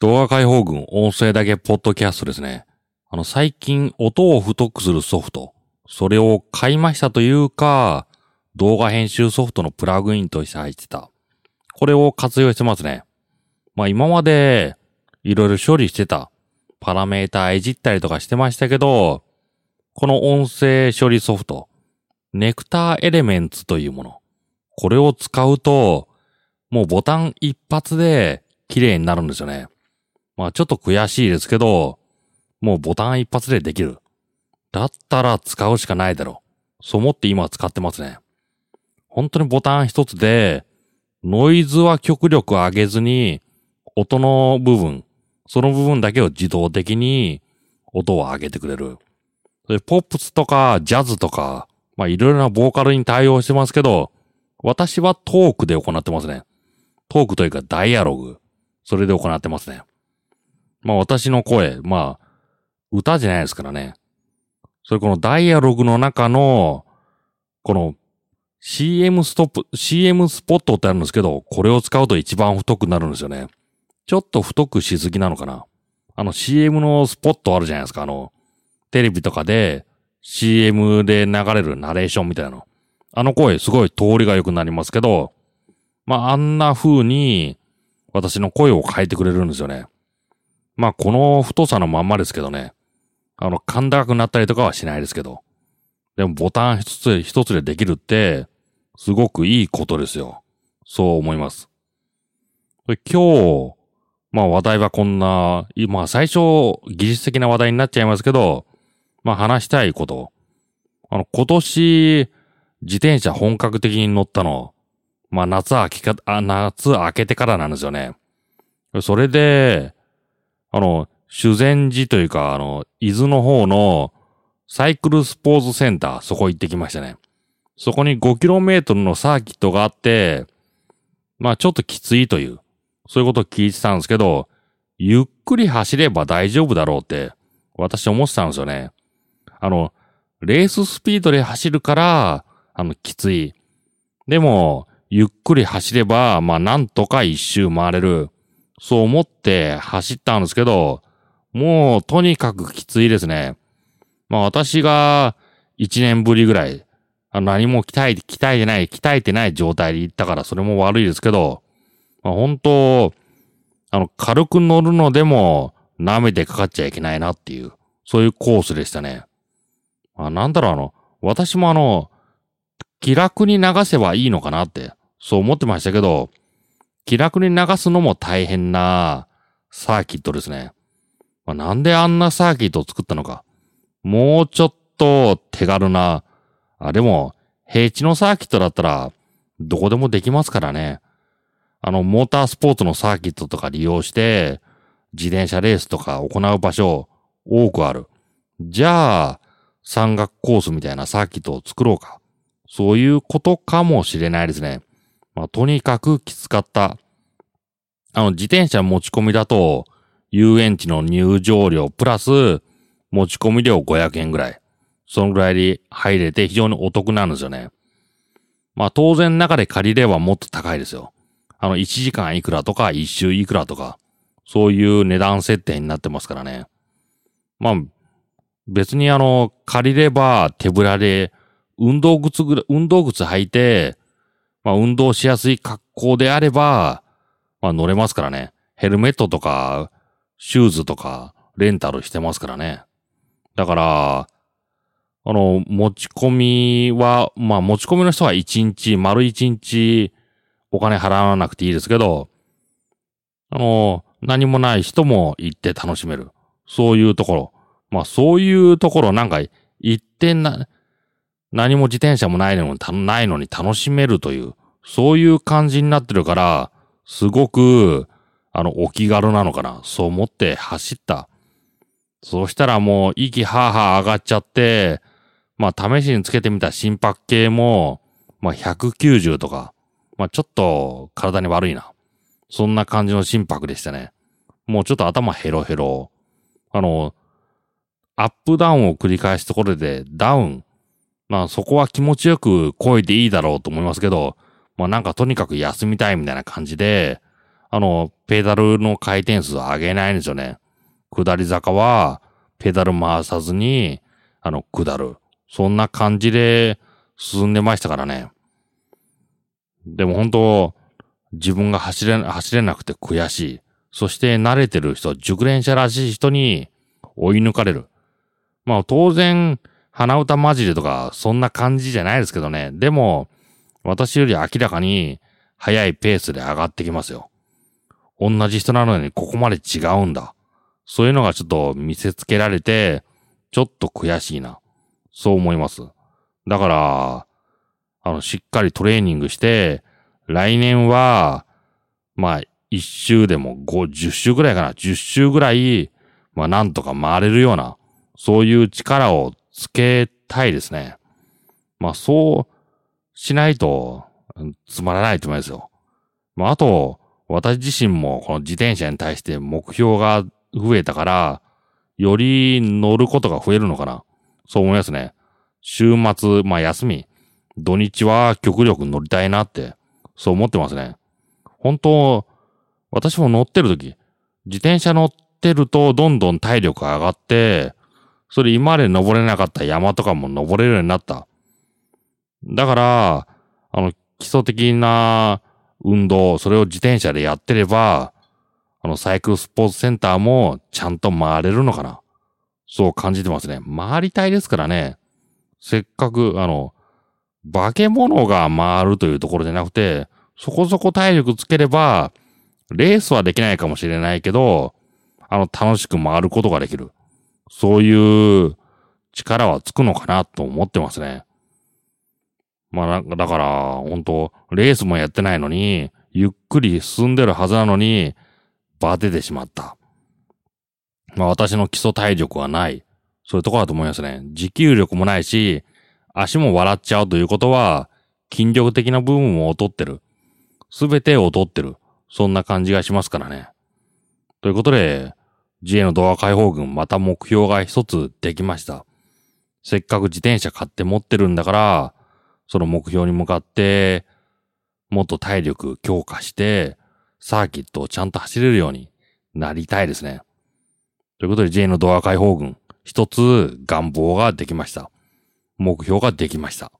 動画解放群音声だけポッドキャストですね。あの、最近音を太くするソフト、それを買いましたというか、動画編集ソフトのプラグインとして入ってた。これを活用してますね。まあ今まで、いろいろ処理してた。パラメーターいじったりとかしてましたけど、この音声処理ソフト、ネクターエレメンツというもの。これを使うと、もうボタン一発で綺麗になるんですよね。まあちょっと悔しいですけど、もうボタン一発でできる。だったら使うしかないだろう。そう思って今使ってますね。本当にボタン一つで、ノイズは極力上げずに、音の部分、その部分だけを自動的に音を上げてくれる。でポップスとかジャズとか、まあいろいろなボーカルに対応してますけど、私はトークで行ってますね。トークというかダイアログ。それで行ってますね。まあ私の声、まあ、歌じゃないですからね。それこのダイアログの中の、この CM ストップ、CM スポットってあるんですけど、これを使うと一番太くなるんですよね。ちょっと太くしすぎなのかな。あの CM のスポットあるじゃないですか。あの、テレビとかで CM で流れるナレーションみたいなの。あの声すごい通りが良くなりますけど、まああんな風に私の声を変えてくれるんですよね。まあこの太さのまんまですけどね。あの、噛んだくなったりとかはしないですけど。でもボタン一つ一つでできるって、すごくいいことですよ。そう思います。で今日、まあ話題はこんな、まあ最初技術的な話題になっちゃいますけど、まあ話したいこと。あの、今年、自転車本格的に乗ったの、まあ夏明けか、あ、夏明けてからなんですよね。それで、あの、修善寺というか、あの、伊豆の方のサイクルスポーツセンター、そこ行ってきましたね。そこに 5km のサーキットがあって、まあちょっときついという、そういうことを聞いてたんですけど、ゆっくり走れば大丈夫だろうって、私思ってたんですよね。あの、レーススピードで走るから、あの、きつい。でも、ゆっくり走れば、まあなんとか一周回れる。そう思って走ったんですけど、もうとにかくきついですね。まあ私が一年ぶりぐらい、何も鍛えて、鍛えてない、鍛えてない状態で行ったからそれも悪いですけど、まあ本当、あの、軽く乗るのでも舐めてかかっちゃいけないなっていう、そういうコースでしたね。まあなんだろうあの、私もあの、気楽に流せばいいのかなって、そう思ってましたけど、気楽に流すのも大変なサーキットですね。まあ、なんであんなサーキットを作ったのか。もうちょっと手軽な、あ、でも、平地のサーキットだったら、どこでもできますからね。あの、モータースポーツのサーキットとか利用して、自転車レースとか行う場所、多くある。じゃあ、山岳コースみたいなサーキットを作ろうか。そういうことかもしれないですね。まあ、とにかくきつかった。あの、自転車持ち込みだと、遊園地の入場料プラス、持ち込み料500円ぐらい。そのぐらいで入れて非常にお得なんですよね。まあ当然中で借りればもっと高いですよ。あの1時間いくらとか1周いくらとか、そういう値段設定になってますからね。まあ、別にあの、借りれば手ぶらで、運動靴ぐら、運動靴履いて、まあ運動しやすい格好であれば、まあ乗れますからね。ヘルメットとか、シューズとか、レンタルしてますからね。だから、あの、持ち込みは、まあ持ち込みの人は1日、丸1日お金払わなくていいですけど、あの、何もない人も行って楽しめる。そういうところ。まあそういうところなんか行ってな、何も自転車もないのに、ないのに楽しめるという、そういう感じになってるから、すごく、あの、お気軽なのかな。そう思って走った。そしたらもう、息はーはー上がっちゃって、まあ、試しにつけてみた心拍計も、まあ、190とか、まあ、ちょっと体に悪いな。そんな感じの心拍でしたね。もうちょっと頭ヘロヘロ。あの、アップダウンを繰り返すところでダウン。まあそこは気持ちよく声でいいだろうと思いますけど、まあなんかとにかく休みたいみたいな感じで、あの、ペダルの回転数上げないんですよね。下り坂は、ペダル回さずに、あの、下る。そんな感じで進んでましたからね。でも本当、自分が走れ、走れなくて悔しい。そして慣れてる人、熟練者らしい人に追い抜かれる。まあ当然、鼻歌混じりとか、そんな感じじゃないですけどね。でも、私より明らかに速いペースで上がってきますよ。同じ人なのにここまで違うんだ。そういうのがちょっと見せつけられて、ちょっと悔しいな。そう思います。だから、あの、しっかりトレーニングして、来年は、まあ、一周でも5、10周ぐらいかな。10周ぐらい、まあ、なんとか回れるような、そういう力をつけたいですね。まあ、そうしないと、つまらないと思いますよ。まあ、あと、私自身もこの自転車に対して目標が増えたから、より乗ることが増えるのかな。そう思いますね。週末、まあ休み、土日は極力乗りたいなって、そう思ってますね。本当、私も乗ってる時、自転車乗ってるとどんどん体力上がって、それ今まで登れなかった山とかも登れるようになった。だから、あの、基礎的な運動、それを自転車でやってれば、あの、サイクルスポーツセンターもちゃんと回れるのかな。そう感じてますね。回りたいですからね。せっかく、あの、化け物が回るというところじゃなくて、そこそこ体力つければ、レースはできないかもしれないけど、あの、楽しく回ることができる。そういう力はつくのかなと思ってますね。まあ、だから、本当レースもやってないのに、ゆっくり進んでるはずなのに、バテてしまった。まあ、私の基礎体力はない。そういうところだと思いますね。持久力もないし、足も笑っちゃうということは、筋力的な部分も劣ってる。すべて劣ってる。そんな感じがしますからね。ということで、自衛のドア解放軍また目標が一つできました。せっかく自転車買って持ってるんだから、その目標に向かって、もっと体力強化して、サーキットをちゃんと走れるようになりたいですね。ということで J のドア解放軍、一つ願望ができました。目標ができました。